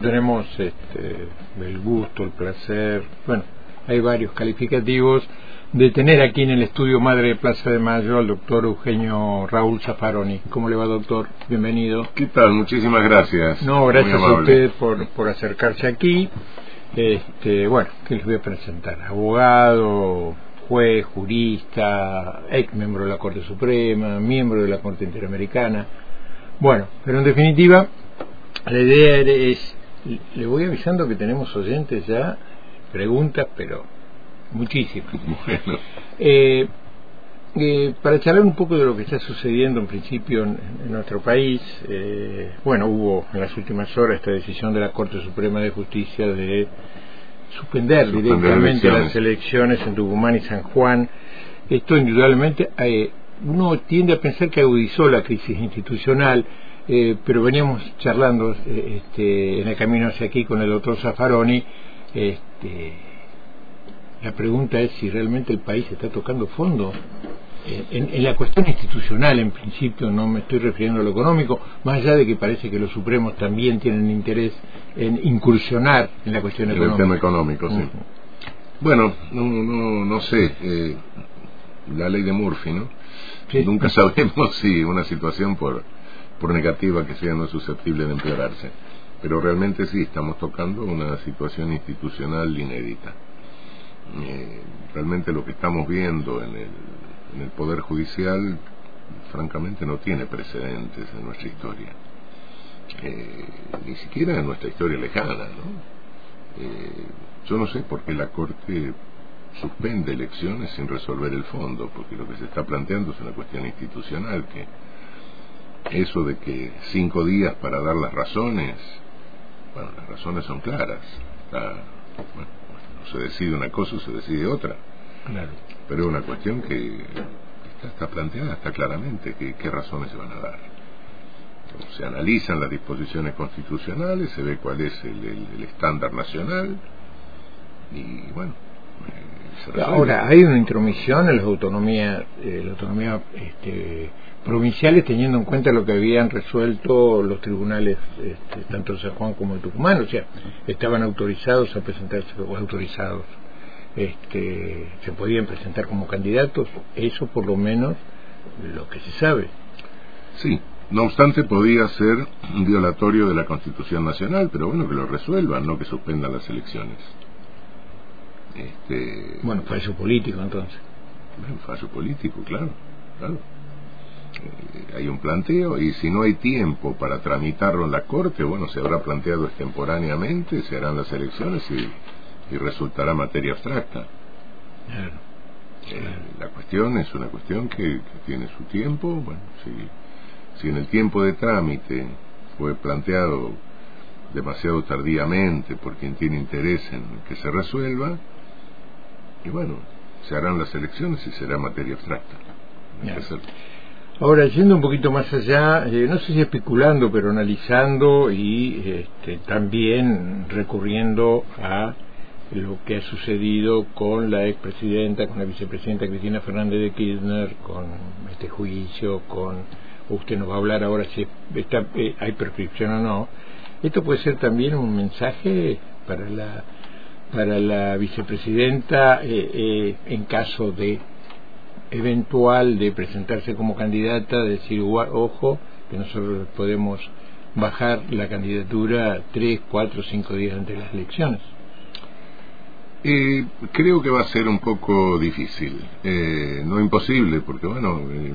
Tenemos este, el gusto, el placer, bueno, hay varios calificativos de tener aquí en el estudio Madre de Plaza de Mayo al doctor Eugenio Raúl Zafaroni. ¿Cómo le va, doctor? Bienvenido. ¿Qué tal? Muchísimas gracias. No, gracias a usted por, por acercarse aquí. Este, bueno, ¿qué les voy a presentar? Abogado, juez, jurista, ex miembro de la Corte Suprema, miembro de la Corte Interamericana. Bueno, pero en definitiva, la idea es, le voy avisando que tenemos oyentes ya, preguntas, pero muchísimas. Bueno, Eh, eh, para charlar un poco de lo que está sucediendo en principio en, en nuestro país, eh, bueno, hubo en las últimas horas esta decisión de la Corte Suprema de Justicia de suspender, Suspender directamente elecciones. las elecciones en Tucumán y San Juan. Esto indudablemente, eh, uno tiende a pensar que agudizó la crisis institucional, eh, pero veníamos charlando eh, este, en el camino hacia aquí con el doctor Zaffaroni. Este, la pregunta es si realmente el país está tocando fondo. Eh, En, en la cuestión institucional, en principio, no me estoy refiriendo a lo económico, más allá de que parece que los supremos también tienen interés en incursionar en la cuestión en el económica. tema económico, sí. Bueno, no, no, no sé, eh, la ley de Murphy, ¿no? Sí. Nunca sabemos si una situación por, por negativa que sea no es susceptible de empeorarse. Pero realmente sí, estamos tocando una situación institucional inédita. Eh, realmente lo que estamos viendo en el, en el Poder Judicial, francamente, no tiene precedentes en nuestra historia. Eh, ni siquiera en nuestra historia lejana, ¿no? Eh, yo no sé por qué la Corte suspende elecciones sin resolver el fondo, porque lo que se está planteando es una cuestión institucional, que eso de que cinco días para dar las razones, bueno, las razones son claras, Está- bueno, no se decide una cosa o se decide otra, Claro. pero es una cuestión que está, está planteada, está claramente que, qué razones se van a dar. Se analizan las disposiciones constitucionales, se ve cuál es el, el- el estándar nacional y bueno. Ahora, hay una intromisión en las autonomías, eh, la autonomía este, provinciales teniendo en cuenta lo que habían resuelto los tribunales, este, tanto de San Juan como de Tucumán, o sea, estaban autorizados a presentarse, o autorizados, este, se podían presentar como candidatos, eso por lo menos lo que se sabe. Sí, no obstante podía ser un violatorio de la Constitución Nacional, pero bueno, que lo resuelvan, no que suspendan las elecciones. Este, Bueno, fallo político entonces. Un fallo político, claro, claro. Eh, hay un planteo y si no hay tiempo para tramitarlo en la Corte, bueno, se habrá planteado extemporáneamente, se harán las elecciones y, y resultará materia abstracta. Claro. Eh, la cuestión es una cuestión que, que tiene su tiempo, bueno, si, si en el tiempo de trámite fue planteado demasiado tardíamente por quien tiene interés en que se resuelva, y bueno, se harán las elecciones y será materia abstracta. Ahora, yendo un poquito más allá, eh, no sé si especulando, pero analizando y este, también recurriendo a lo que ha sucedido con la expresidenta, con la vicepresidenta Cristina Fernández de Kirchner, con este juicio, con usted nos va a hablar ahora si está, eh, hay prescripción o no. Esto puede ser también un mensaje para la para la vicepresidenta eh, eh, en caso de eventual de presentarse como candidata, decir, "Gua- ojo, que nosotros podemos bajar la candidatura tres, cuatro, cinco días antes de las elecciones. Eh, creo que va a ser un poco difícil, eh, no imposible, porque bueno, eh,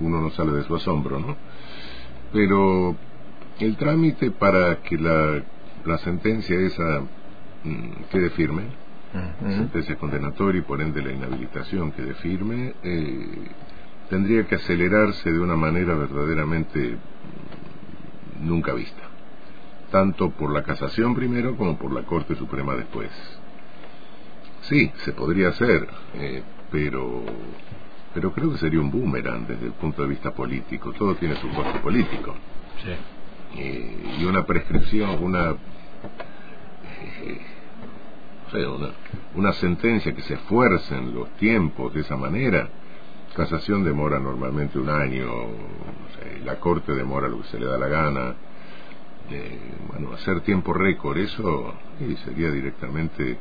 uno no sale de su asombro, ¿no? Pero el trámite para que la, la sentencia esa quede firme, Ujú. sentencia condenatoria y por ende la inhabilitación quede firme, eh, tendría que acelerarse de una manera verdaderamente mm, nunca vista, tanto por la casación primero como por la Corte Suprema después. Sí, se podría hacer, eh, pero pero creo que sería un boomerang desde el punto de vista político. Todo tiene su costo político. Sí. Eh, y una prescripción, una, no sé, una, sentencia que se esfuerce en los tiempos de esa manera, casación demora normalmente un año, la corte demora lo que se le da la gana, bueno, hacer tiempo récord, eso sería directamente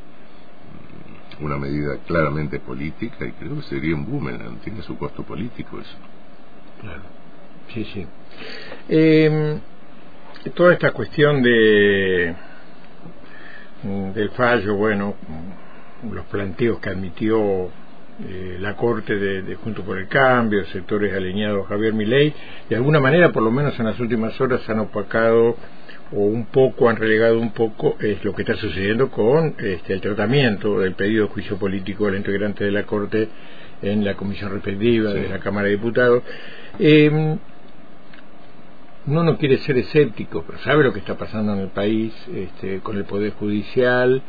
una medida claramente política y creo que sería un boomerang, tiene su costo político eso. Claro, sí, sí. Eh, toda esta cuestión de del fallo, bueno, los planteos que admitió eh, la Corte de, de, Junto por el Cambio, sectores alineados a Javier Milei, de alguna manera, por lo menos en las últimas horas, han opacado o un poco, han relegado un poco es lo que está sucediendo con este, el tratamiento del pedido de juicio político del integrante de la Corte en la comisión respectiva de la Cámara de Diputados. Eh, uno no quiere ser escéptico, pero sabe lo que está pasando en el país este, con el Poder Judicial,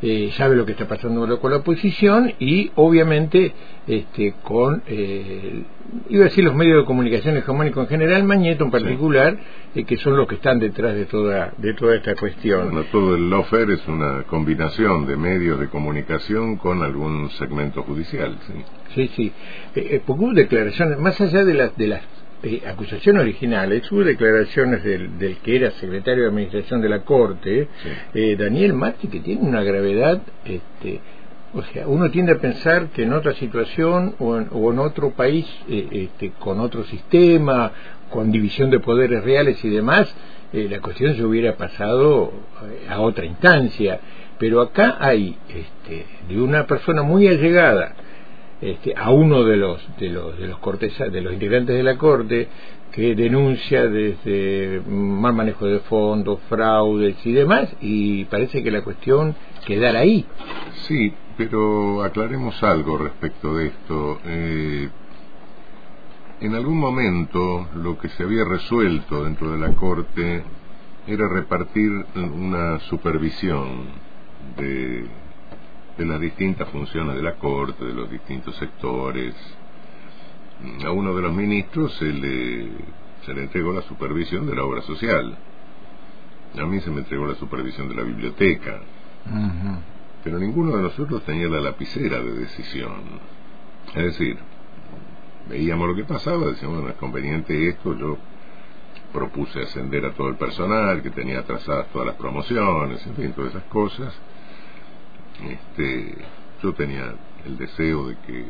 eh, sabe lo que está pasando con la oposición y obviamente este, con, eh, iba a decir los medios de comunicación hegemónicos en general, Mañeto en particular, eh, que son los que están detrás de toda, de toda esta cuestión. Bueno, todo el lawfare es una combinación de medios de comunicación con algún segmento judicial. Sí, sí. sí. Eh, porque hubo declaraciones, más allá de las, de las eh, acusación original, hubo declaraciones del, del, que era secretario de Administración de la Corte, eh, Daniel Marti, que tiene una gravedad, este, o sea, uno tiende a pensar que en otra situación o en, o en otro país, eh, este, con otro sistema, con división de poderes reales y demás, eh, la cuestión se hubiera pasado a otra instancia. Pero acá hay este, de una persona muy allegada, este, a uno de los de los de los de los integrantes de la corte que denuncia desde mal manejo de fondos, fraudes y demás y parece que la cuestión quedará ahí. Sí, pero aclaremos algo respecto de esto. Eh, en algún momento lo que se había resuelto dentro de la corte era repartir una supervisión de de las distintas funciones de la Corte, de los distintos sectores. A uno de los ministros se le, se le entregó la supervisión de la obra social. A mí se me entregó la supervisión de la biblioteca. Pero ninguno de nosotros tenía la lapicera de decisión. Es decir, veíamos lo que pasaba, decíamos, bueno, es conveniente esto, yo propuse ascender a todo el personal, que tenía atrasadas todas las promociones, en fin, todas esas cosas este, yo tenía el deseo de que,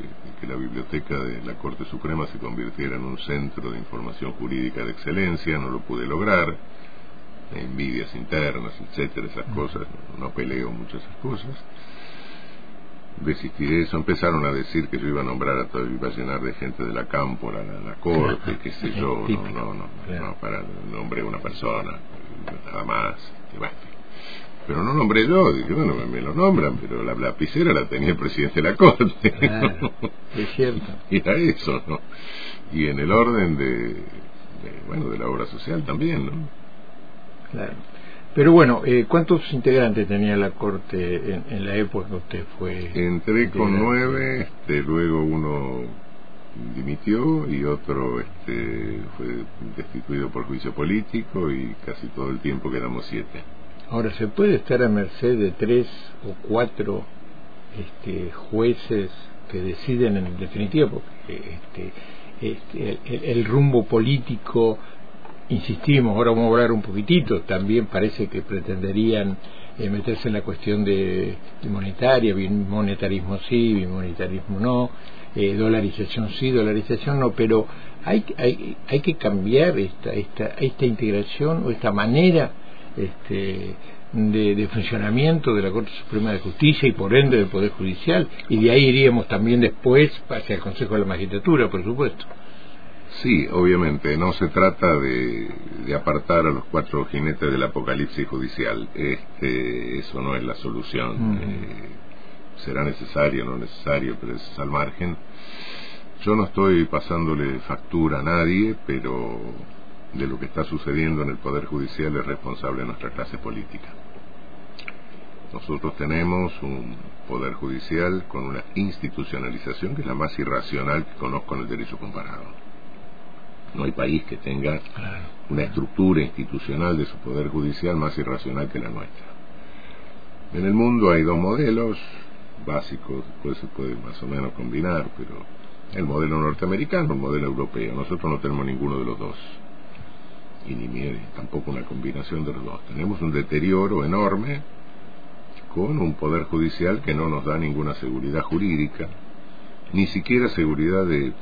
la biblioteca de la Corte Suprema se convirtiera en un centro de información jurídica de excelencia, no lo pude lograr, envidias internas, etcétera, esas cosas, no, peleo muchas esas cosas. Desistí de eso, empezaron a decir que yo iba a nombrar a todo, iba a llenar de gente de la cámpora, la, la corte, qué sé yo, no, no, no, no, para nombre una persona, nada más, que pero no nombré yo, dije, bueno, me, lo nombran, pero la lapicera la tenía el presidente de la Corte. Claro, es cierto. y era eso, ¿no? Y en el orden de, bueno, de la obra social también, ¿no? Claro. Pero bueno, eh, ¿cuántos integrantes tenía la Corte en, en la época que usted fue? Entré con nueve, este, luego uno dimitió y otro este, fue destituido por juicio político y casi todo el tiempo quedamos siete. Ahora, ¿se puede estar a merced de tres o cuatro este, jueces que deciden en definitiva? Porque este, este, el, rumbo político, insistimos, ahora vamos a hablar un poquitito, también parece que pretenderían eh, meterse en la cuestión de, monetaria, monetarismo sí, bimonetarismo no, eh, dolarización sí, dolarización no, pero hay, hay, hay que cambiar esta, esta, esta integración o esta manera este, de, funcionamiento de la Corte Suprema de Justicia y por ende del Poder Judicial, y de ahí iríamos también después hacia el Consejo de la Magistratura, por supuesto. Sí, obviamente, no se trata de, apartar a los cuatro jinetes del apocalipsis judicial, este, eso no es la solución, eh, será necesario, no necesario, pero es al margen. Yo no estoy pasándole factura a nadie, pero de lo que está sucediendo en el Poder Judicial es responsable nuestra clase política. Nosotros tenemos un Poder Judicial con una institucionalización que es la más irracional que conozco en el derecho comparado. No hay país que tenga una estructura institucional de su Poder Judicial más irracional que la nuestra. En el mundo hay dos modelos básicos, pues se puede más o menos combinar, pero el modelo norteamericano, el modelo europeo. Nosotros no tenemos ninguno de los dos y ni tampoco una combinación de los dos. Tenemos un deterioro enorme con un poder judicial que no nos da ninguna seguridad jurídica, ni siquiera seguridad de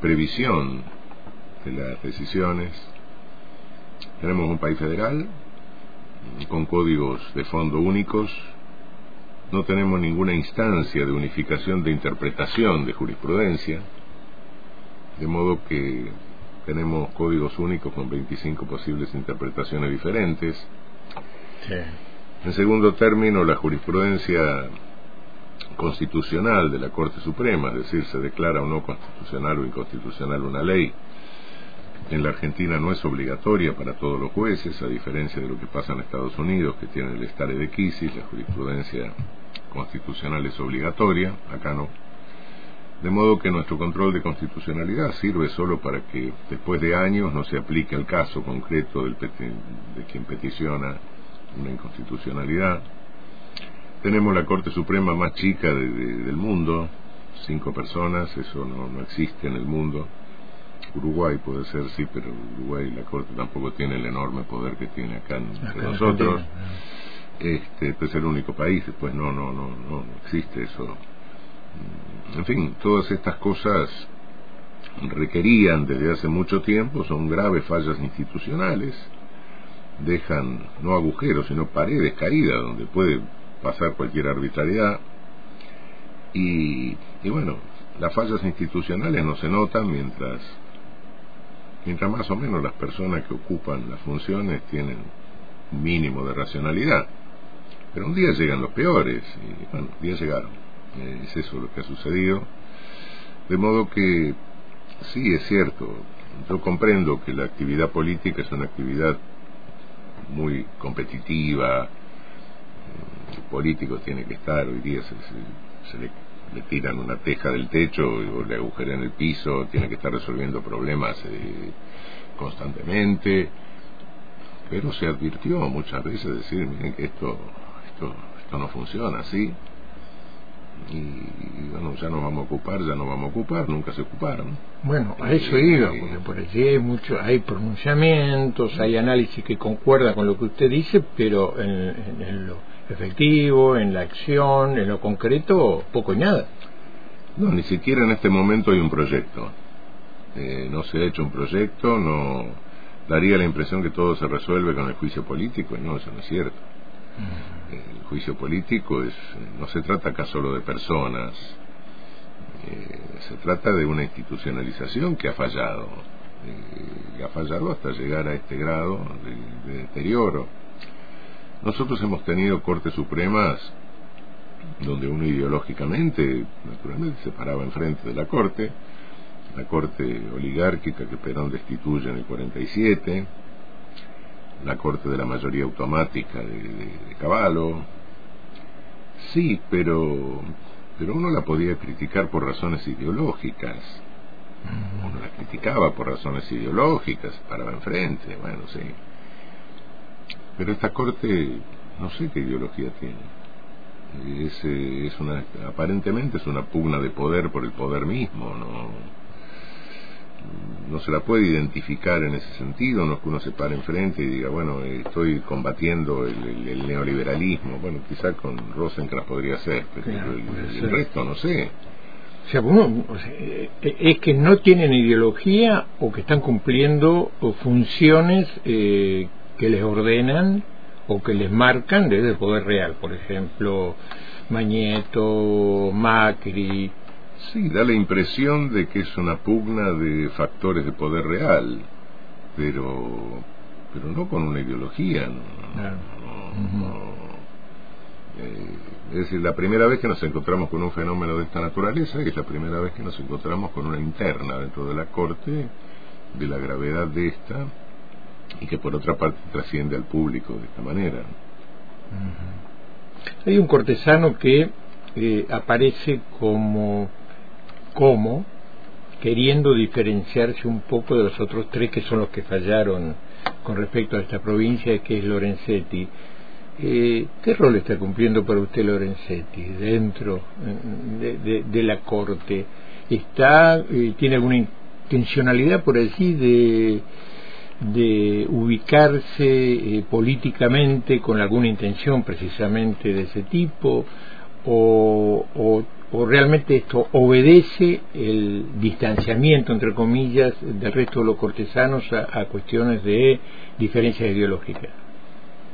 previsión de las decisiones. Tenemos un país federal con códigos de fondo únicos, no tenemos ninguna instancia de unificación de interpretación de jurisprudencia, de modo que tenemos códigos únicos con 25 posibles interpretaciones diferentes. En segundo término, la jurisprudencia constitucional de la Corte Suprema, es decir, se declara o no constitucional o inconstitucional una ley, en la Argentina no es obligatoria para todos los jueces, a diferencia de lo que pasa en Estados Unidos, que tiene el estare de quisis, la jurisprudencia constitucional es obligatoria, acá no. De modo que nuestro control de constitucionalidad sirve solo para que después de años no se aplique el caso concreto del de quien peticiona una inconstitucionalidad. Tenemos la Corte Suprema más chica del mundo, cinco personas, eso no, no existe en el mundo. Uruguay puede ser, sí, pero Uruguay la Corte tampoco tiene el enorme poder que tiene acá entre nosotros. Este, es el único país, después no, no, no, no existe eso en fin, todas estas cosas requerían desde hace mucho tiempo, son graves fallas institucionales, dejan no agujeros, sino paredes caídas donde puede pasar cualquier arbitrariedad. Y, y bueno, las fallas institucionales no se notan mientras, mientras más o menos las personas que ocupan las funciones tienen un mínimo de racionalidad. Pero un día llegan los peores, y bueno, un llegaron. Eh, es eso lo que ha sucedido. De modo que sí, es cierto, yo comprendo que la actividad política es una actividad muy competitiva, el político tiene que estar, hoy día se, le, tiran una teja del techo o le agujeran el piso, tiene que estar resolviendo problemas eh, constantemente, pero se advirtió muchas veces decir, miren que esto, esto, esto no funciona así, y, bueno, ya nos vamos a ocupar, ya nos vamos a ocupar, nunca se ocuparon. Bueno, a eso iba, porque por allí hay, mucho, hay pronunciamientos, hay análisis que concuerda con lo que usted dice, pero en, lo efectivo, en la acción, en lo concreto, poco y nada. No, ni siquiera en este momento hay un proyecto. Eh, no se ha hecho un proyecto, no daría la impresión que todo se resuelve con el juicio político, y no, eso no es cierto. El juicio político es, no se trata acá solo de personas, eh, se trata de una institucionalización que ha fallado, eh, ha fallado hasta llegar a este grado de, deterioro. Nosotros hemos tenido Cortes Supremas donde uno ideológicamente, naturalmente, se paraba enfrente de la Corte, la Corte oligárquica que Perón destituye en el 47, la corte de la mayoría automática de, de, Caballo. Sí, pero, pero uno la podía criticar por razones ideológicas. Uno la criticaba por razones ideológicas, paraba enfrente, bueno, sí. Pero esta corte, no sé qué ideología tiene. Es, es una, aparentemente es una pugna de poder por el poder mismo, ¿no? No se la puede identificar en ese sentido, no es que uno se pare enfrente y diga, bueno, estoy combatiendo el, neoliberalismo. Bueno, quizá con Rosencrantz podría ser, pero el, resto no sé. O sea, eh, es que no tienen ideología o que están cumpliendo funciones eh, que les ordenan o que les marcan desde el poder real. Por ejemplo, Mañeto, Macri, Sí, da la impresión de que es una pugna de factores de poder real, pero pero no con una ideología. No, eh, es decir, la primera vez que nos encontramos con un fenómeno de esta naturaleza es la primera vez que nos encontramos con una interna dentro de la Corte de la gravedad de esta y que por otra parte trasciende al público de esta manera. Hay un cortesano que eh, aparece como cómo, queriendo diferenciarse un poco de los otros tres que son los que fallaron con respecto a esta provincia, que es Lorenzetti. Eh, ¿Qué rol está cumpliendo para usted Lorenzetti dentro de, la Corte? ¿Está, eh, ¿Tiene alguna intencionalidad por allí de, de ubicarse eh, políticamente con alguna intención precisamente de ese tipo o, realmente esto obedece el distanciamiento entre comillas del resto de los cortesanos a, cuestiones de diferencias ideológicas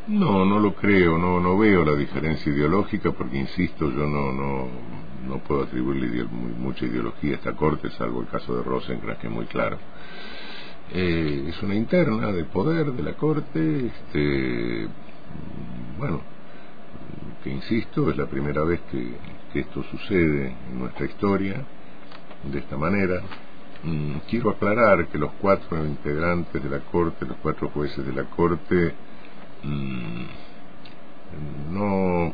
no no lo creo no no veo la diferencia ideológica porque insisto yo no no no puedo atribuirle mucha ideología a esta corte salvo el caso de Rosencrantz que es muy claro. Eh, es una interna de poder de la Corte, este, bueno, que insisto, es la primera vez que, esto sucede en nuestra historia de esta manera. Mm, quiero aclarar que los cuatro integrantes de la Corte, los cuatro jueces de la Corte, mm, no,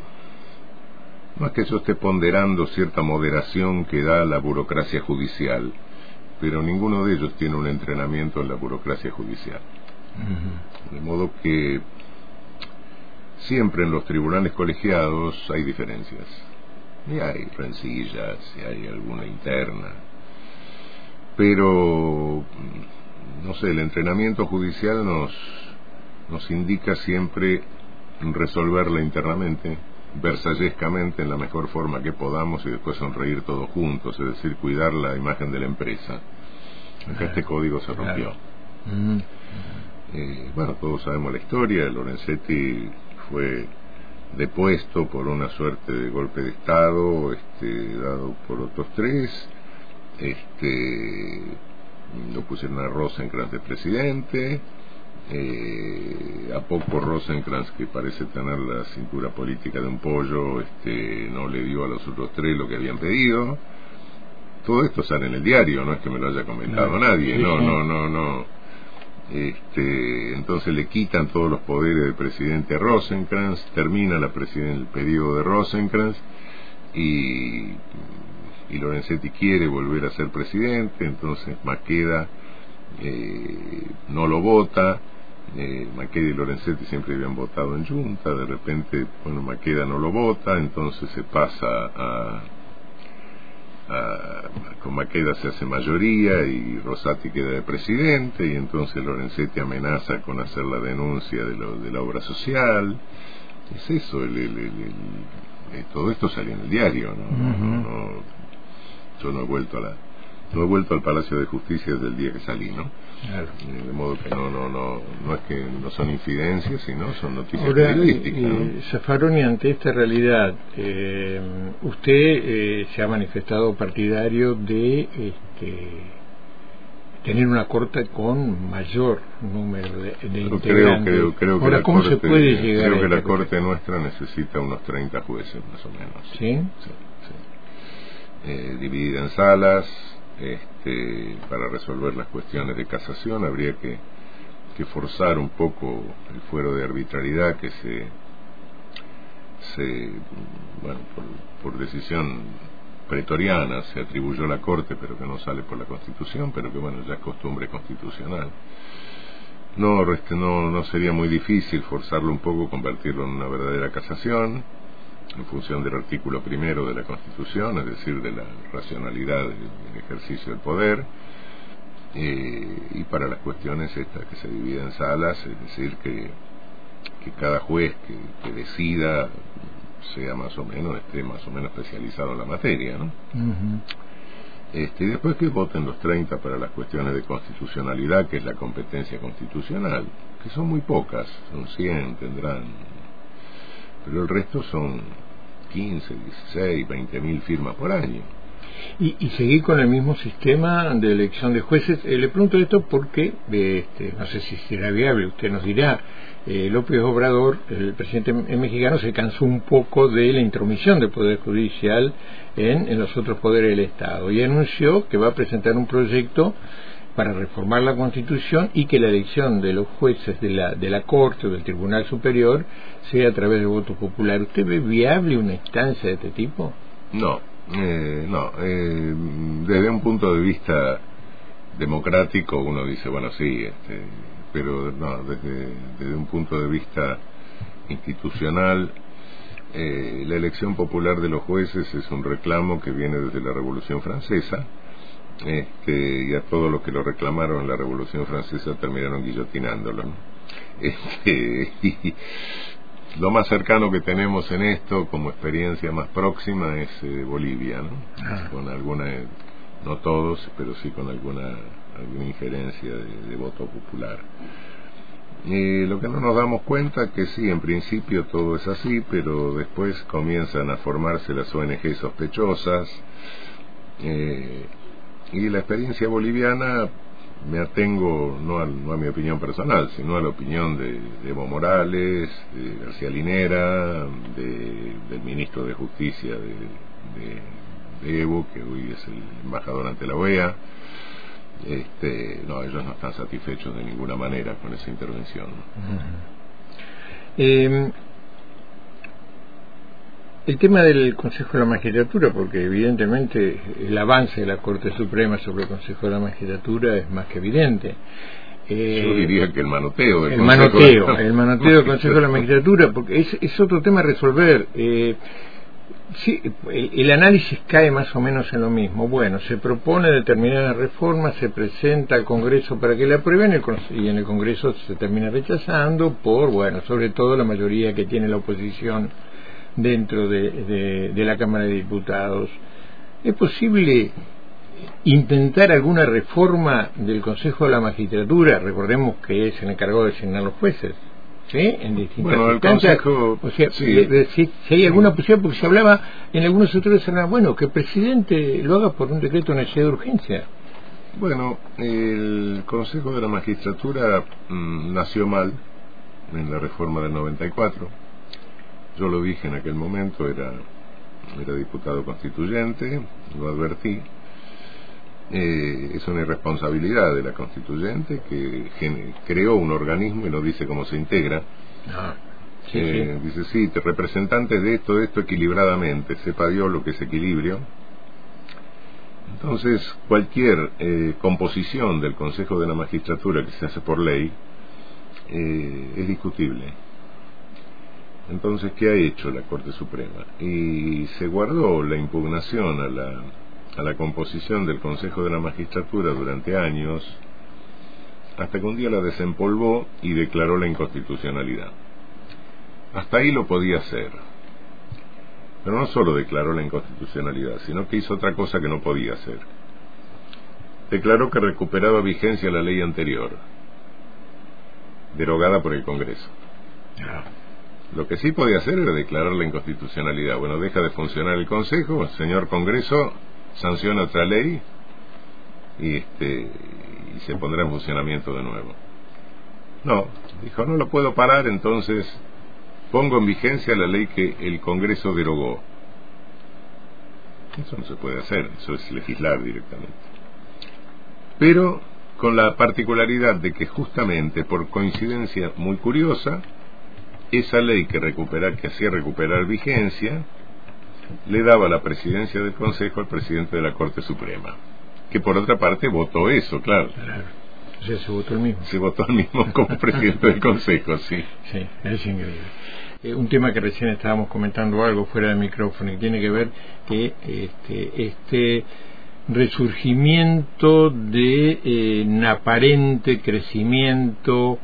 no es que yo esté ponderando cierta moderación que da la burocracia judicial pero ninguno de ellos tiene un entrenamiento en la burocracia judicial. De modo que siempre en los tribunales colegiados hay diferencias. Y hay rencillas, y hay alguna interna. Pero, no sé, el entrenamiento judicial nos, nos indica siempre resolverla internamente versallescamente en la mejor forma que podamos y después sonreír todos juntos, es decir, cuidar la imagen de la empresa. Acá este código se rompió. Eh, bueno, todos sabemos la historia, Lorenzetti fue depuesto por una suerte de golpe de Estado este, dado por otros tres, este, lo pusieron a Rosenkrantz de presidente, eh, a poco Rosenkrantz, que parece tener la cintura política de un pollo, este, no le dio a los otros tres lo que habían pedido. Todo esto sale en el diario, no es que me lo haya comentado nadie, no, no, no, no. Este, entonces le quitan todos los poderes del presidente Rosenkrantz, termina la el periodo de Rosenkrantz y, Lorenzetti quiere volver a ser presidente, entonces Maqueda eh, no lo vota, eh, Maqueda y Lorenzetti siempre habían votado en junta, de repente, bueno, Maqueda no lo vota, entonces se pasa a, con Maqueda se hace mayoría y Rosati queda de presidente y entonces Lorenzetti amenaza con hacer la denuncia de, lo, de la obra social. Es eso, el, eh, todo esto salió en el diario, ¿no? Yo no he vuelto a la no he vuelto al Palacio de Justicia desde el día que salí, ¿no? Claro. Eh, de modo que no, no, no, no es que no son infidencias, sino son noticias Ahora, periodísticas. ante esta realidad, eh, usted eh, se ha manifestado partidario de este, tener una corte con mayor número de, integrantes. Creo, creo, que la ¿cómo se puede llegar Creo que la corte nuestra necesita unos 30 jueces, más o menos. ¿Sí? Sí, sí. dividida en salas, este, para resolver las cuestiones de casación habría que, forzar un poco el fuero de arbitrariedad que se, se bueno, por, decisión pretoriana se atribuyó a la Corte, pero que no sale por la Constitución, pero que bueno, ya es costumbre constitucional. No, no, no sería muy difícil forzarlo un poco, convertirlo en una verdadera casación, en función del artículo primero de la Constitución, es decir, de la racionalidad del ejercicio del poder, eh, y para las cuestiones estas que se dividen en salas, es decir, que, que cada juez que, decida sea más o menos, esté más o menos especializado en la materia, ¿no? Este, y después que voten los 30 para las cuestiones de constitucionalidad, que es la competencia constitucional, que son muy pocas, son 100, tendrán pero el resto son 15, 16, 20 mil firmas por año. Y, y, seguir con el mismo sistema de elección de jueces. Eh, le pregunto esto porque, este, no sé si será viable, usted nos dirá, eh, López Obrador, el presidente mexicano, se cansó un poco de la intromisión del Poder Judicial en, en los otros poderes del Estado y anunció que va a presentar un proyecto para reformar la Constitución y que la elección de los jueces de la, de la Corte o del Tribunal Superior sea a través de voto popular. ¿Usted ve viable una instancia de este tipo? No, eh, no. Eh, desde un punto de vista democrático uno dice, bueno, sí, este, pero no, desde, desde un punto de vista institucional, eh, la elección popular de los jueces es un reclamo que viene desde la Revolución Francesa este, y a todos los que lo reclamaron en la Revolución Francesa terminaron guillotinándolo. Este, y lo más cercano que tenemos en esto como experiencia más próxima es eh, Bolivia, ¿no? Ah. con alguna, no todos, pero sí con alguna, alguna injerencia de, voto popular. Y lo que no nos damos cuenta que sí, en principio todo es así, pero después comienzan a formarse las ONG sospechosas, eh, y la experiencia boliviana me atengo no a, no a mi opinión personal, sino a la opinión de, Evo Morales, de García Linera, del ministro de Justicia de, Evo, que hoy es el embajador ante la OEA. Este, no, ellos no están satisfechos de ninguna manera con esa intervención. El tema del Consejo de la Magistratura, porque evidentemente el avance de la Corte Suprema sobre el Consejo de la Magistratura es más que evidente. Eh, Yo diría que el manoteo del el manoteo, el manoteo del Consejo de la Magistratura, porque es, es otro tema a resolver. Eh, sí, el, análisis cae más o menos en lo mismo. Bueno, se propone determinada reforma, se presenta al Congreso para que la aprueben y en el Congreso se termina rechazando por, bueno, sobre todo la mayoría que tiene la oposición dentro de, la Cámara de Diputados. ¿Es posible intentar alguna reforma del Consejo de la Magistratura? Recordemos que es el encargado de designar los jueces. ¿Sí? En distintas bueno, Consejo, o sea, si, hay alguna posibilidad, porque se hablaba, en algunos sectores se hablaba, bueno, que el presidente lo haga por un decreto de necesidad de urgencia. Bueno, el Consejo de la Magistratura mm, nació mal en la reforma del 94 yo lo dije en aquel momento, era, era diputado constituyente, lo advertí. Eh, es una irresponsabilidad de la constituyente que creó un organismo y no dice cómo se integra. Ah, eh, dice, sí, representantes de esto, de esto equilibradamente, sepa Dios lo que es equilibrio. Entonces, cualquier eh, composición del Consejo de la Magistratura que se hace por ley es discutible entonces, ¿qué ha hecho la Corte Suprema? Y se guardó la impugnación a la, a la composición del Consejo de la Magistratura durante años, hasta que un día la desempolvó y declaró la inconstitucionalidad. Hasta ahí lo podía hacer. Pero no solo declaró la inconstitucionalidad, sino que hizo otra cosa que no podía hacer. Declaró que recuperaba vigencia la ley anterior, derogada por el Congreso. Lo que sí podía hacer era declarar la inconstitucionalidad. Bueno, deja de funcionar el Consejo, señor Congreso, sanciona otra ley y, este, y se pondrá en funcionamiento de nuevo. No, dijo, no lo puedo parar, entonces pongo en vigencia la ley que el Congreso derogó. Eso no se puede hacer, eso es legislar directamente. Pero con la particularidad de que justamente por coincidencia muy curiosa, esa ley que, recupera, que hacía recuperar vigencia le daba la presidencia del Consejo al presidente de la Corte Suprema, que por otra parte votó eso, claro. O sea, se votó el mismo. Se votó el mismo como presidente del Consejo, sí. Sí, es increíble. Eh, un tema que recién estábamos comentando algo fuera del micrófono y tiene que ver que este, este resurgimiento de eh, un aparente crecimiento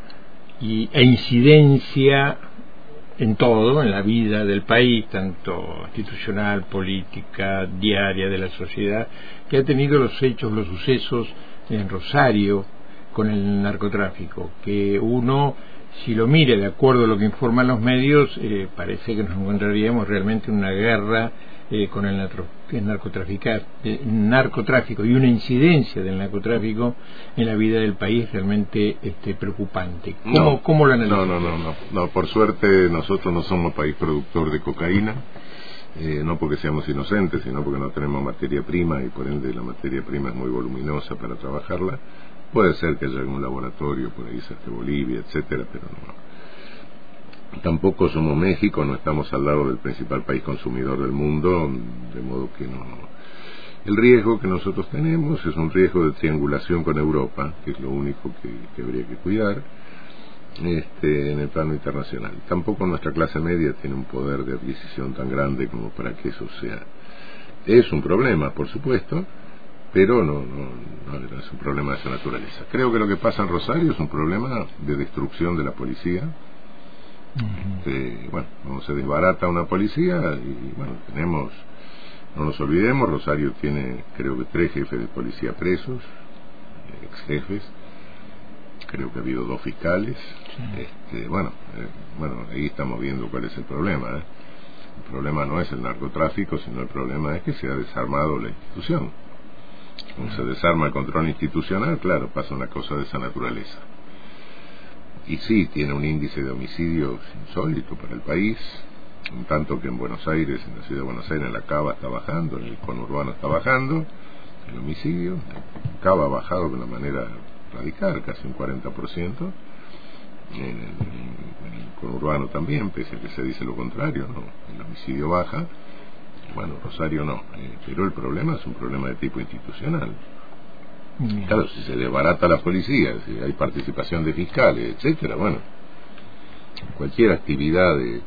y, e incidencia en todo, en la vida del país, tanto institucional, política, diaria de la sociedad, que ha tenido los hechos, los sucesos en Rosario con el narcotráfico, que uno, si lo mira de acuerdo a lo que informan los medios, eh, parece que nos encontraríamos realmente en una guerra eh, con el, narcotráfico y una incidencia del narcotráfico en la vida del país realmente este, preocupante. ¿Cómo, lo analizan? No, no, no, no, no. Por suerte nosotros no somos país productor de cocaína. Eh, no porque seamos inocentes, sino porque no tenemos materia prima y por ende la materia prima es muy voluminosa para trabajarla. Puede ser que haya algún laboratorio por ahí cerca de Bolivia, etcétera, pero no Tampoco somos México, no estamos al lado del principal país consumidor del mundo, de modo que no. El riesgo que nosotros tenemos es un riesgo de triangulación con Europa, que es lo único que, habría que cuidar este, en el plano internacional. Tampoco nuestra clase media tiene un poder de adquisición tan grande como para que eso sea. Es un problema, por supuesto, pero no, no, no es un problema de esa naturaleza. Creo que lo que pasa en Rosario es un problema de destrucción de la policía. Bueno, se desbarata una policía y bueno, tenemos, no nos olvidemos, Rosario tiene creo que tres jefes de policía presos, ex jefes, creo que ha habido dos fiscales. Este, bueno, eh, bueno, ahí estamos viendo cuál es el problema. ¿eh? El problema no es el narcotráfico, sino el problema es que se ha desarmado la institución. Cuando se desarma el control institucional, claro, pasa una cosa de esa naturaleza. Y sí, tiene un índice de homicidios insólito para el país, un tanto que en Buenos Aires, en la ciudad de Buenos Aires, en la Cava está bajando, en el conurbano está bajando, el homicidio, Cava ha bajado de una manera radical, casi un 40%, en el, en el conurbano también, pese a que se dice lo contrario, ¿no? el homicidio baja, bueno, Rosario no, eh, pero el problema es un problema de tipo institucional. Claro, si se desbarata la policía, si hay participación de fiscales, etcétera, bueno, cualquier actividad de,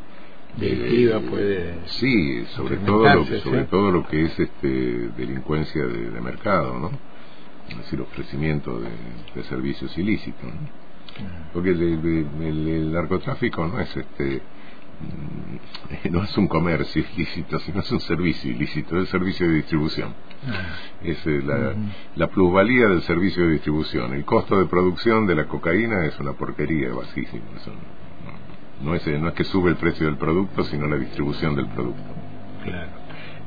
de, puede sí sobre todo lo que, sobre todo lo que es este delincuencia de, mercado no es decir ofrecimiento de, servicios ilícitos ¿no? porque el, el, narcotráfico no es este Mm, no es un comercio ilícito, sino es un servicio ilícito, es el servicio de distribución. Ah. Es eh, la, la, plusvalía del servicio de distribución. El costo de producción de la cocaína es una porquería, es bajísimo. no, es, no es que sube el precio del producto, sino la distribución del producto. Claro.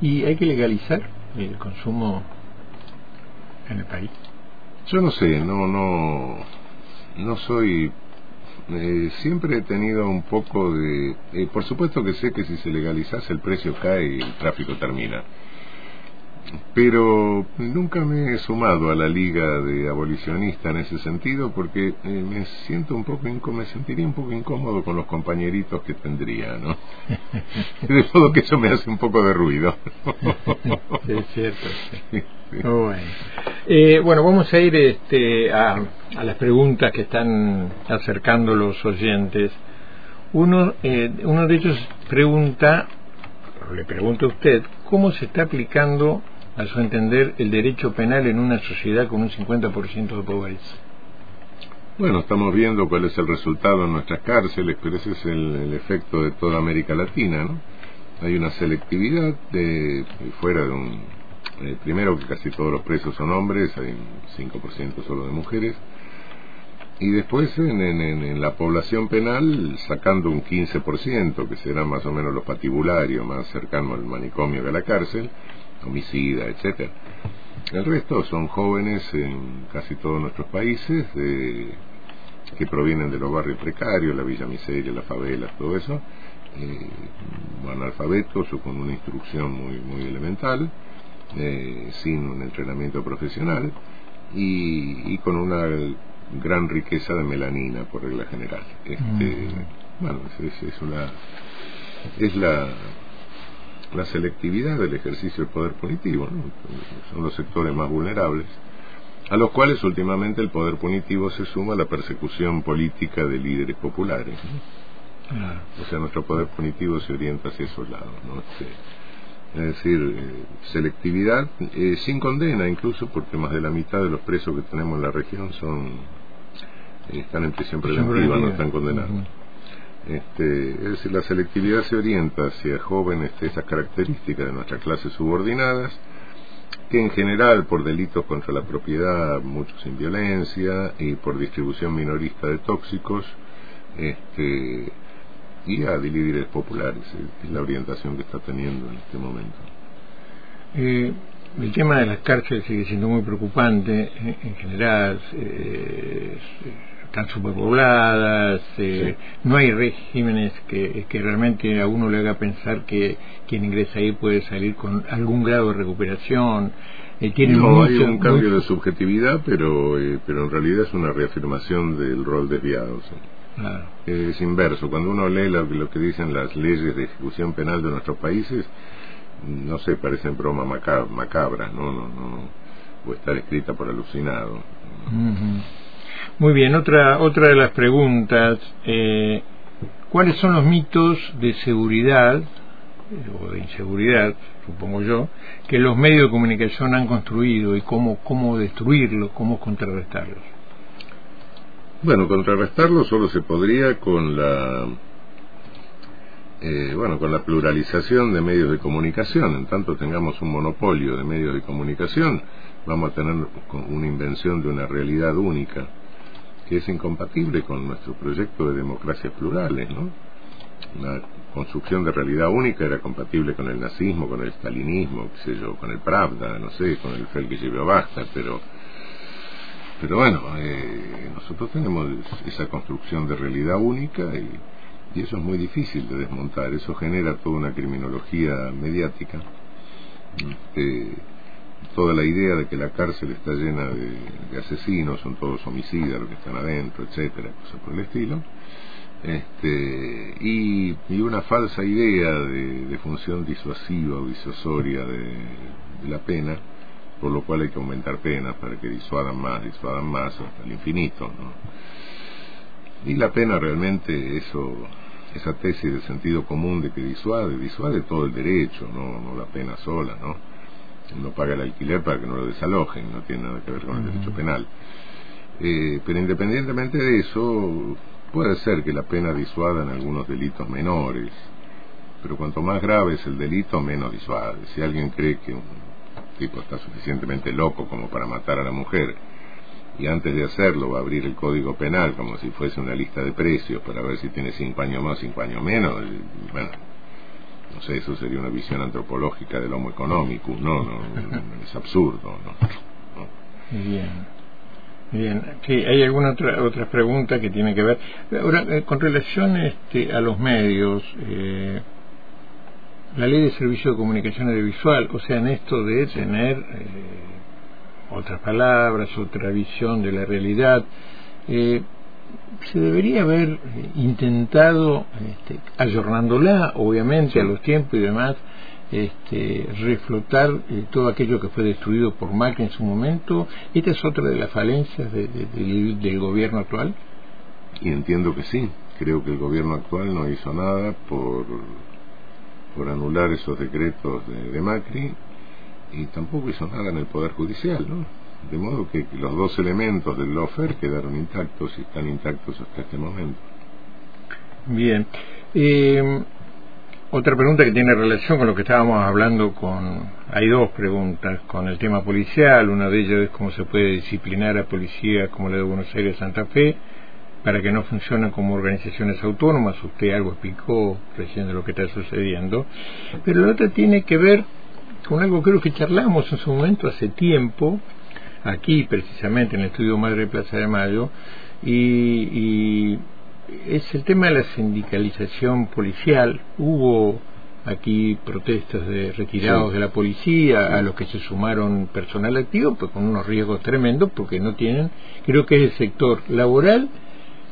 ¿Y hay que legalizar el consumo en el país? Yo no sé, no, no, no soy eh, siempre he tenido un poco de... Eh, por supuesto que sé que si se legalizase el precio cae y el tráfico termina. Pero nunca me he sumado a la liga de abolicionista en ese sentido porque eh, me siento un poco me sentiría un poco incómodo con los compañeritos que tendría, ¿no? de modo que eso me hace un poco de ruido. es cierto. Bueno. Eh, bueno, vamos a ir este, a, las preguntas que están acercando los oyentes. Uno, eh, uno de ellos pregunta, le pregunta a usted, ¿cómo se está aplicando, a su entender, el derecho penal en una sociedad con un 50% de pobreza? Bueno, estamos viendo cuál es el resultado en nuestras cárceles, pero ese es el, efecto de toda América Latina, ¿no? Hay una selectividad de, fuera de un eh, primero que casi todos los presos son hombres, hay un 5% solo de mujeres, y después en, en, la población penal sacando un 15%, que serán más o menos los patibularios, más cercanos al manicomio que a la cárcel, homicida, etcétera. El resto son jóvenes en casi todos nuestros países que provienen de los barrios precarios, la Villa Miseria, las favelas, todo eso, eh, analfabetos o con una instrucción muy, muy elemental, eh, sin un entrenamiento profesional y, con una gran riqueza de melanina por regla general. Este, Bueno, es, es, una es la la selectividad del ejercicio del poder punitivo, son los sectores más vulnerables, a los cuales últimamente el poder punitivo se suma a la persecución política de líderes populares. O sea, nuestro poder punitivo se orienta hacia esos lados. ¿no? Este, es decir, eh, selectividad eh, sin condena incluso porque más de la mitad de los presos que tenemos en la región son eh, están en prisión preventiva, no están condenados. Este, es decir, la selectividad se orienta hacia jóvenes de esas características de nuestras clases subordinadas, que en general por delitos contra la propiedad, muchos sin violencia y por distribución minorista de tóxicos, este, y a líderes populares. Es la orientación que está teniendo en este momento. Eh, el tema de las cárceles sigue siendo muy preocupante en, general. Eh, están superpobladas, eh, no hay regímenes que, que realmente a uno le haga pensar que quien ingresa ahí puede salir con algún grado de recuperación. Eh, tiene no hay un cambio de subjetividad, pero, pero en realidad es una reafirmación del rol desviado. Es inverso. Cuando uno lee lo, que dicen las leyes de ejecución penal de nuestros países, no sé, parecen bromas macabras, ¿no? No, no, o estar escrita por alucinado. Muy bien, otra, otra de las preguntas. Eh, ¿Cuáles son los mitos de seguridad o de inseguridad, supongo yo, que los medios de comunicación han construido y cómo, cómo destruirlos, cómo contrarrestarlos. Bueno, contrarrestarlo solo se podría con la eh, bueno, con la pluralización de medios de comunicación, en tanto tengamos un monopolio de medios de comunicación, vamos a tener una invención de una realidad única que es incompatible con nuestro proyecto de democracias plurales, ¿no? La construcción de realidad única era compatible con el nazismo, con el stalinismo, qué sé yo, con el Pravda, no sé, con el Fel que llevó basta, pero pero bueno, eh, nosotros tenemos esa construcción de realidad única y eso es muy difícil de desmontar, eso genera toda una criminología mediática, este, toda la idea de que la cárcel está llena de, asesinos, son todos homicidas los que están adentro, etcétera, cosas por el estilo, este, y, una falsa idea de, función disuasiva o disuasoria de, la pena, por lo cual hay que aumentar penas para que disuadan más, disuadan más hasta el infinito, ¿no? Y la pena realmente eso esa tesis de sentido común de que disuade, disuade todo el derecho, no, no la pena sola, ¿no? Uno paga el alquiler para que no lo desalojen, no tiene nada que ver con el derecho penal. Eh, pero independientemente de eso, puede ser que la pena disuada en algunos delitos menores, pero cuanto más grave es el delito, menos disuade. Si alguien cree que un tipo está suficientemente loco como para matar a la mujer, y antes de hacerlo va a abrir el código penal como si fuese una lista de precios para ver si tiene cinco años más, cinco años menos. bueno, no sé, eso sería una visión antropológica del homo económico, no, no, es absurdo, ¿no? Bien. Bien, ¿hay alguna otra otra pregunta que tiene que ver? Ahora, eh, con relación este, a los medios, eh, la ley de servicio de comunicación audiovisual, o sea, en esto de tener eh, otras palabras, otra visión de la realidad. Eh, se debería haber intentado, este, ayornándola obviamente a los tiempos y demás, este, reflotar eh, todo aquello que fue destruido por Macri en su momento. ¿Esta es otra de las falencias del gobierno actual? Y entiendo que sí. Creo que el gobierno actual no hizo nada por, por anular esos decretos de Macri y tampoco hizo nada en el Poder Judicial, ¿no? De modo que los dos elementos del lofer quedaron intactos y están intactos hasta este momento. Bien. Eh, otra pregunta que tiene relación con lo que estábamos hablando con... Hay dos preguntas con el tema policial. Una de ellas es cómo se puede disciplinar a policías como la de Buenos Aires Santa Fe para que no funcionen como organizaciones autónomas. Usted algo explicó recién de lo que está sucediendo. Pero la otra tiene que ver con algo creo que charlamos en su momento hace tiempo, aquí precisamente en el estudio Madre Plaza de Mayo, y, es el tema de la sindicalización policial. Hubo aquí protestas de retirados de la policía, a los que se sumaron personal activo, pues con unos riesgos tremendos, porque no tienen, creo que es el sector laboral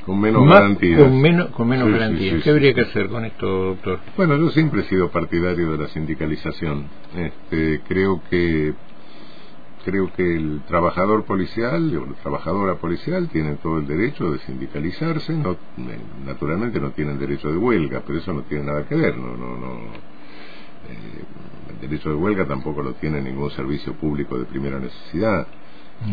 con menos garantías. Con menos, con menos garantías. ¿Qué habría que hacer con esto, doctor? Bueno, yo siempre he sido partidario de la sindicalización. Este, creo que creo que el trabajador policial o la trabajadora policial tienen todo el derecho de sindicalizarse. No, eh, naturalmente no tienen derecho de huelga, pero eso no tiene nada que ver. No, no, no. Eh, el derecho de huelga tampoco lo tiene ningún servicio público de primera necesidad.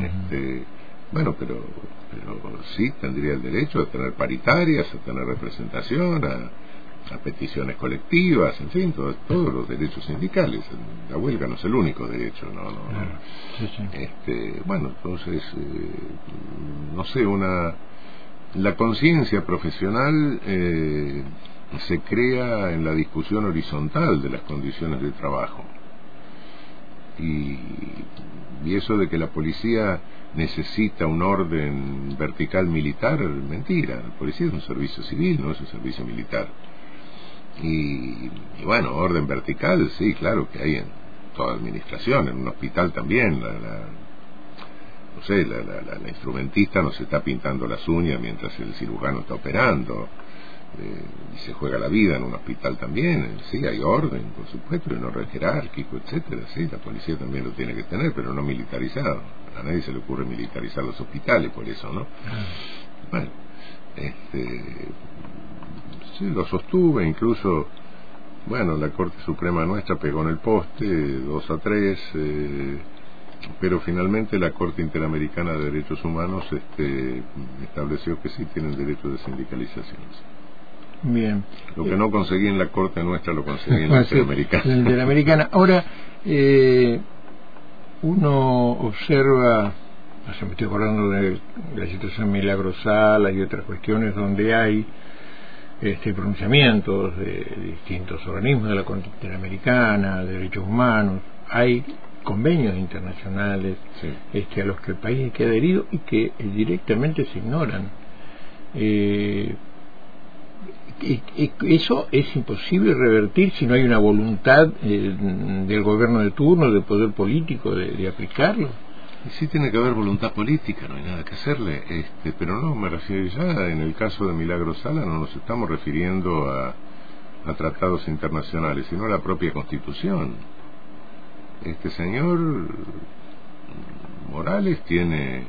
este, bueno, pero, pero sí tendría el derecho a tener paritarias, a tener representación, a, peticiones colectivas, en fin, todos, los derechos sindicales. La huelga no es el único derecho, ¿no? no, Este, bueno, entonces, eh, no sé, una. La conciencia profesional eh, se crea en la discusión horizontal de las condiciones de trabajo. Y, y eso de que la policía necesita un orden vertical militar, mentira, la policía es un servicio civil, no es un servicio militar. Y, bueno, orden vertical, sí, claro que hay en toda administración, en un hospital también, la, no sé, la, la, la, instrumentista no se está pintando las uñas mientras el cirujano está operando. Eh, y se juega la vida en un hospital también, eh, sí, hay orden, por supuesto, hay un orden jerárquico, etcétera, sí, la policía también lo tiene que tener, pero no militarizado. A nadie se le ocurre militarizar los hospitales por eso, ¿no? Bueno, este, sí, lo sostuve, incluso bueno, la Corte Suprema nuestra pegó en el poste, dos a tres, eh, pero finalmente la Corte Interamericana de Derechos Humanos este, estableció que sí tienen derecho de sindicalización. Bien. Lo que no conseguí en la Corte nuestra lo conseguí en la Interamericana. En la Interamericana. Ahora, eh, uno observa, se me estoy acordando de la situación milagrosal y otras cuestiones donde hay este, pronunciamientos de distintos organismos de la Corte Interamericana, de derechos humanos, hay convenios internacionales este, a los que el país queda adherido y que directamente se ignoran. Eh, eso es imposible revertir si no hay una voluntad eh, del gobierno de turno, del poder político, de, aplicarlo. Sí tiene que haber voluntad política, no hay nada que hacerle, este, pero no, me refiero ya en el caso de Milagro Sala no nos estamos refiriendo a tratados internacionales, sino a la propia Constitución este señor Morales tiene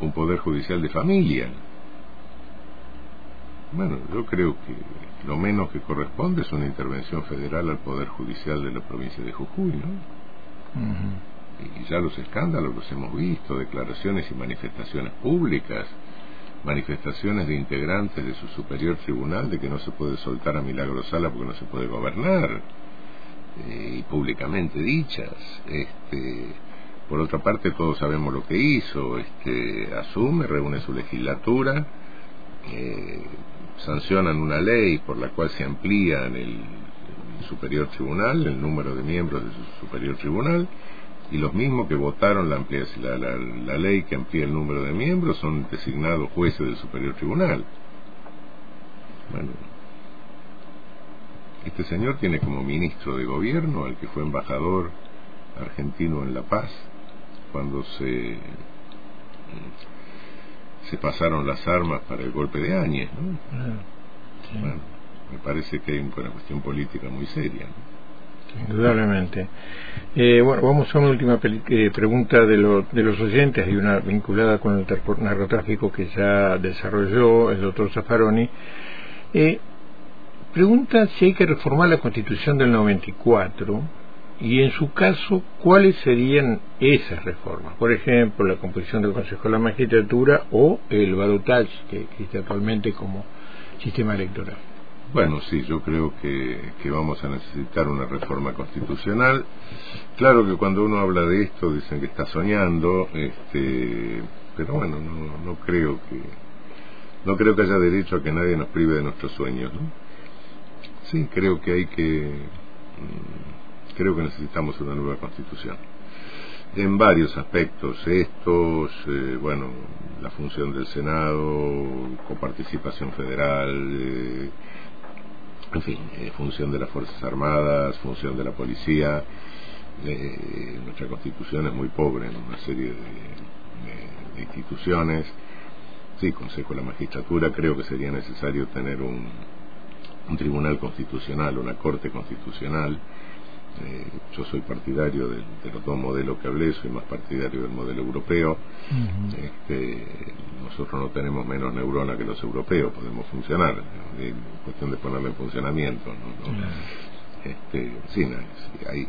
un poder judicial de familia. Bueno, yo creo que lo menos que corresponde es una intervención federal al poder judicial de la provincia de Jujuy, ¿no? Y ya los escándalos los hemos visto, declaraciones y manifestaciones públicas, manifestaciones de integrantes de su superior tribunal de que no se puede soltar a Milagro Sala porque no se puede gobernar y públicamente dichas. Este, por otra parte, todos sabemos lo que hizo. Este, asume, reúne su legislatura, eh, sancionan una ley por la cual se amplía en el, superior tribunal el número de miembros de su superior tribunal y los mismos que votaron la, la, la, la ley que amplía el número de miembros son designados jueces del superior tribunal. Bueno, este señor tiene como ministro de gobierno al que fue embajador argentino en La Paz cuando se se pasaron las armas para el golpe de Áñez, ¿no? Bueno, me parece que hay una cuestión política muy seria. Indudablemente. Eh, bueno, vamos a una última eh, pregunta de, de los oyentes. Hay una vinculada con el narcotráfico que ya desarrolló el doctor Zaffaroni. Eh, Pregunta si hay que reformar la Constitución del 94 y, en su caso, cuáles serían esas reformas. Por ejemplo, la composición del Consejo de la Magistratura o el balotage que existe actualmente como sistema electoral. Bueno, sí, yo creo que, que, vamos a necesitar una reforma constitucional. Claro que cuando uno habla de esto dicen que está soñando, este, pero bueno, no, no creo que no creo que haya derecho a que nadie nos prive de nuestros sueños. ¿no? Sí, creo que hay que. Creo que necesitamos una nueva constitución. En varios aspectos, estos, eh, bueno, la función del Senado, coparticipación federal, eh, en fin, eh, función de las Fuerzas Armadas, función de la policía. nuestra constitución es muy pobre en una serie de instituciones. Sí, Consejo de la Magistratura, creo que sería necesario tener un, un tribunal constitucional, una corte constitucional. Eh, yo soy partidario de, los dos modelos que hablé, soy más partidario del modelo europeo. este, nosotros no tenemos menos neurona que los europeos, podemos funcionar, es cuestión de ponerlo en funcionamiento. este, sí, hay,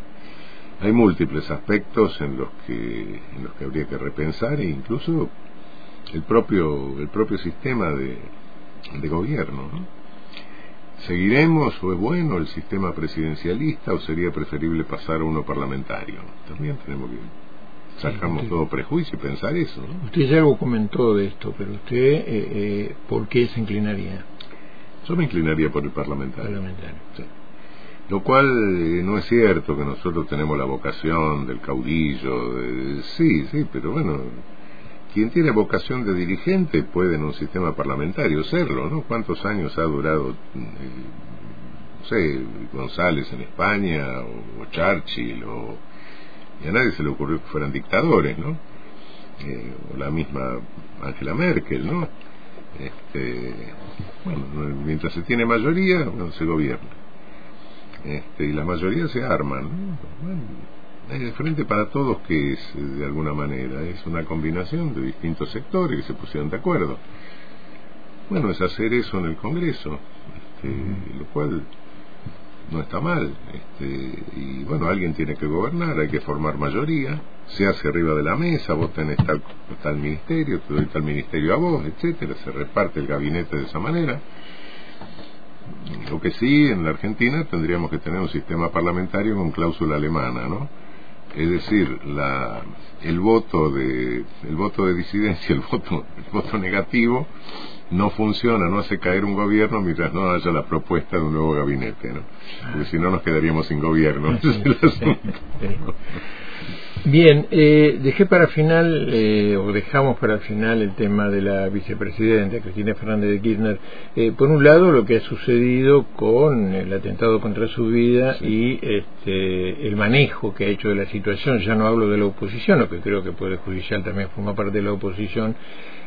hay múltiples aspectos en los que en los que habría que repensar e incluso el propio el propio sistema de, de gobierno. ¿no? ¿Seguiremos o es bueno el sistema presidencialista o sería preferible pasar a uno parlamentario? También tenemos que sacarnos todo prejuicio y pensar eso. Usted ya algo comentó de esto, pero usted, eh, eh, ¿por qué se inclinaría? Yo me inclinaría por el parlamentario. Lo cual eh, no es cierto que nosotros tenemos la vocación del caudillo. sí, sí, pero bueno, quien tiene vocación de dirigente puede en un sistema parlamentario serlo, ¿no? ¿Cuántos años ha durado, eh, no sé, González en España o, Churchill o... Y a nadie se le ocurrió que fueran dictadores, ¿no? Eh, o la misma Angela Merkel, ¿no? Este, bueno, mientras se tiene mayoría, no se gobierna. Este, y la mayoría se arman, ¿no? Bueno, el Frente para Todos, que es de alguna manera, es una combinación de distintos sectores que se pusieron de acuerdo. Bueno, es hacer eso en el Congreso, este, lo cual no está mal. Este, y bueno, alguien tiene que gobernar, hay que formar mayoría, se hace arriba de la mesa, vos tenés tal, tal ministerio, te doy tal ministerio a vos, etcétera, se reparte el gabinete de esa manera. Lo que sí, en la Argentina tendríamos que tener un sistema parlamentario con cláusula alemana, ¿no? Es decir, la, el voto de el voto de disidencia, el voto el voto negativo no funciona, no hace caer un gobierno mientras no haya la propuesta de un nuevo gabinete, ¿no? Porque si no nos quedaríamos sin gobierno. Bien, eh, dejé para final, eh, o dejamos para final el tema de la vicepresidenta, Cristina Fernández de Kirchner. Eh, por un lado, lo que ha sucedido con el atentado contra su vida y este, el manejo que ha hecho de la situación. Ya no hablo de la oposición, lo que creo que el Poder Judicial también forma parte de la oposición.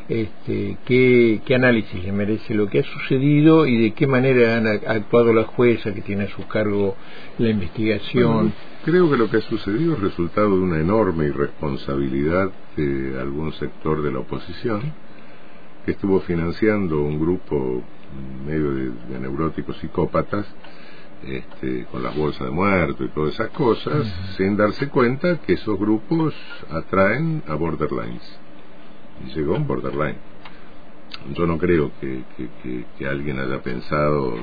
Este, ¿qué, ¿Qué análisis le merece lo que ha sucedido y de qué manera ha actuado la jueza que tiene a su cargo la investigación? Creo que lo que ha sucedido es resultado de una enorme irresponsabilidad de algún sector de la oposición que estuvo financiando un grupo medio de, neuróticos psicópatas este, con las bolsas de muerto y todas esas cosas, sin darse cuenta que esos grupos atraen a borderlines. Y llegó un borderline. Yo no creo que, que alguien haya pensado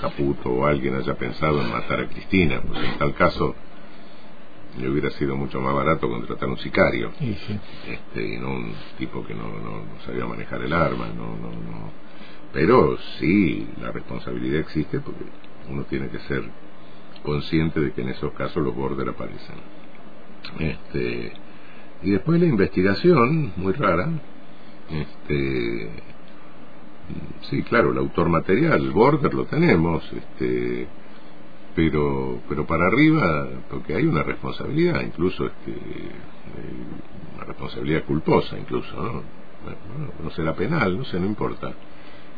Caputo o alguien haya pensado en matar a Cristina, pues en tal caso le hubiera sido mucho más barato contratar un sicario Este, y no un tipo que no, no, sabía manejar el arma, no, no, no. Pero sí, la responsabilidad existe porque uno tiene que ser consciente de que en esos casos los border aparecen. Este, y después la investigación, muy rara, este, sí, claro, el autor material, el border lo tenemos, este, pero, pero para arriba, porque hay una responsabilidad, incluso este, una responsabilidad culposa, incluso, ¿no? no será penal, no sé, no importa.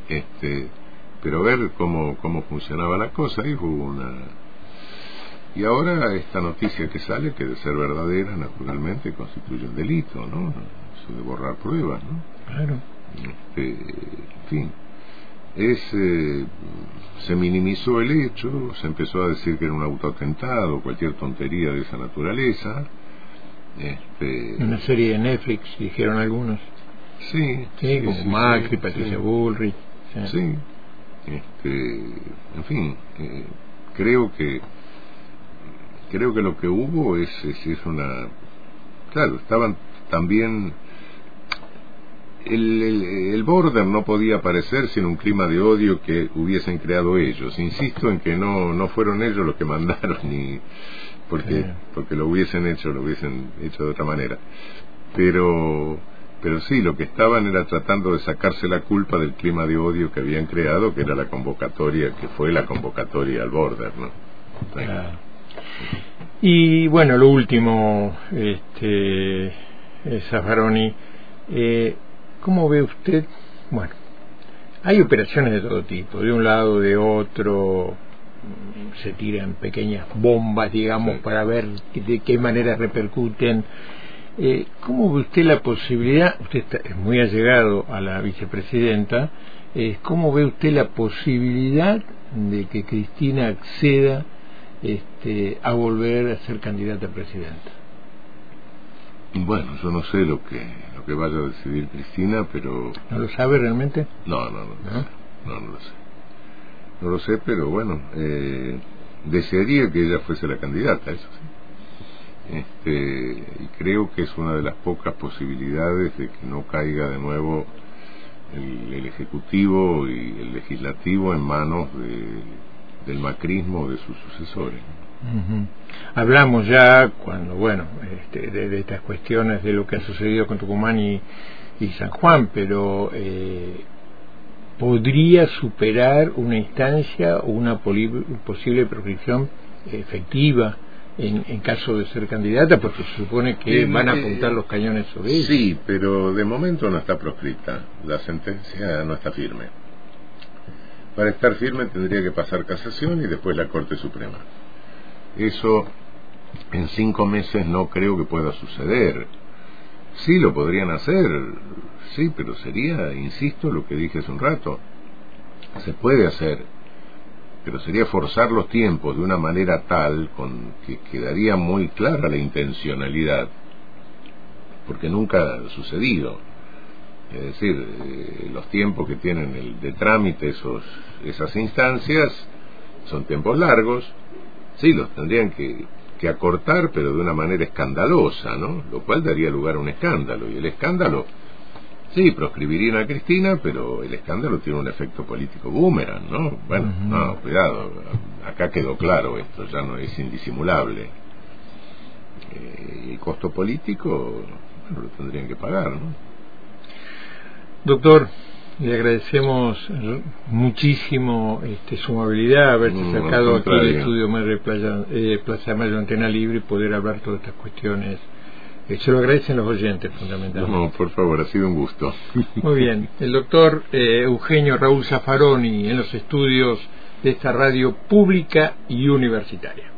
Este, pero ver cómo, cómo funcionaba la cosa, y hubo una. Y ahora esta noticia que sale, que de ser verdadera, naturalmente constituye un delito, ¿no? Eso de borrar pruebas, ¿no? Claro. Este, en fin, es, eh, se minimizó el hecho, se empezó a decir que era un autoatentado, cualquier tontería de esa naturaleza. Este, Una serie de Netflix, dijeron algunos. Sí, sí, como Macri, Patricia Bullrich. Sí. Este, en fin, eh, creo que creo que lo que hubo es, es, es una claro estaban también el, el, border no podía aparecer sin un clima de odio que hubiesen creado ellos. Insisto en que no, no fueron ellos los que mandaron, ni porque, porque lo hubiesen hecho, lo hubiesen hecho de otra manera. Pero, pero sí, lo que estaban era tratando de sacarse la culpa del clima de odio que habían creado, que era la convocatoria, que fue la convocatoria al border, ¿no? Y bueno, lo último, este, Zaffaroni, eh, ¿Cómo ve usted? Bueno, hay operaciones de todo tipo, de un lado, de otro, se tiran pequeñas bombas, digamos, para ver de qué manera repercuten. Eh, ¿Cómo ve usted la posibilidad, usted es muy allegado a la vicepresidenta, eh, ¿cómo ve usted la posibilidad de que Cristina acceda este, a volver a ser candidata a presidenta? Bueno, yo no sé lo que lo que vaya a decidir Cristina, pero... ¿No lo sabe realmente? No, no, no. No, no, lo sé. No lo sé, pero bueno, eh, desearía que ella fuese la candidata, eso sí. Este, y creo que es una de las pocas posibilidades de que no caiga de nuevo el, el Ejecutivo y el Legislativo en manos de, del macrismo de sus sucesores. Hablamos ya cuando, bueno, este, de, estas cuestiones de lo que ha sucedido con Tucumán y, San Juan, pero eh, podría superar una instancia o una posible proscripción efectiva en, caso de ser candidata, porque se supone que van a apuntar los cañones sobre ella. Sí, pero de momento no está proscrita, la sentencia no está firme. Para estar firme tendría que pasar casación y después la Corte Suprema. Eso en cinco meses no creo que pueda suceder. Sí, lo podrían hacer, sí, pero sería, insisto, lo que dije hace un rato. Se puede hacer, pero sería forzar los tiempos de una manera tal con que quedaría muy clara la intencionalidad, porque nunca ha sucedido. Es decir, eh, los tiempos que tienen el, de trámite esos, esas instancias son tiempos largos, sí, los tendrían que, que acortar, pero de una manera escandalosa, ¿no? Lo cual daría lugar a un escándalo, y el escándalo Sí, proscribirían a Cristina, pero el escándalo tiene un efecto político boomerang, ¿no? Bueno, no, cuidado, acá quedó claro esto, ya no es indisimulable. Eh, el costo político, bueno, lo tendrían que pagar, ¿no? Doctor, le agradecemos muchísimo este, su amabilidad, haberse sacado aquí del estudio Playa, eh, Plaza Mayo Antena Libre y poder hablar todas estas cuestiones se lo agradecen los oyentes, fundamentalmente. No, por favor, ha sido un gusto. Muy bien. El doctor eh, Eugenio Raúl Zaffaroni en los estudios de esta radio pública y universitaria.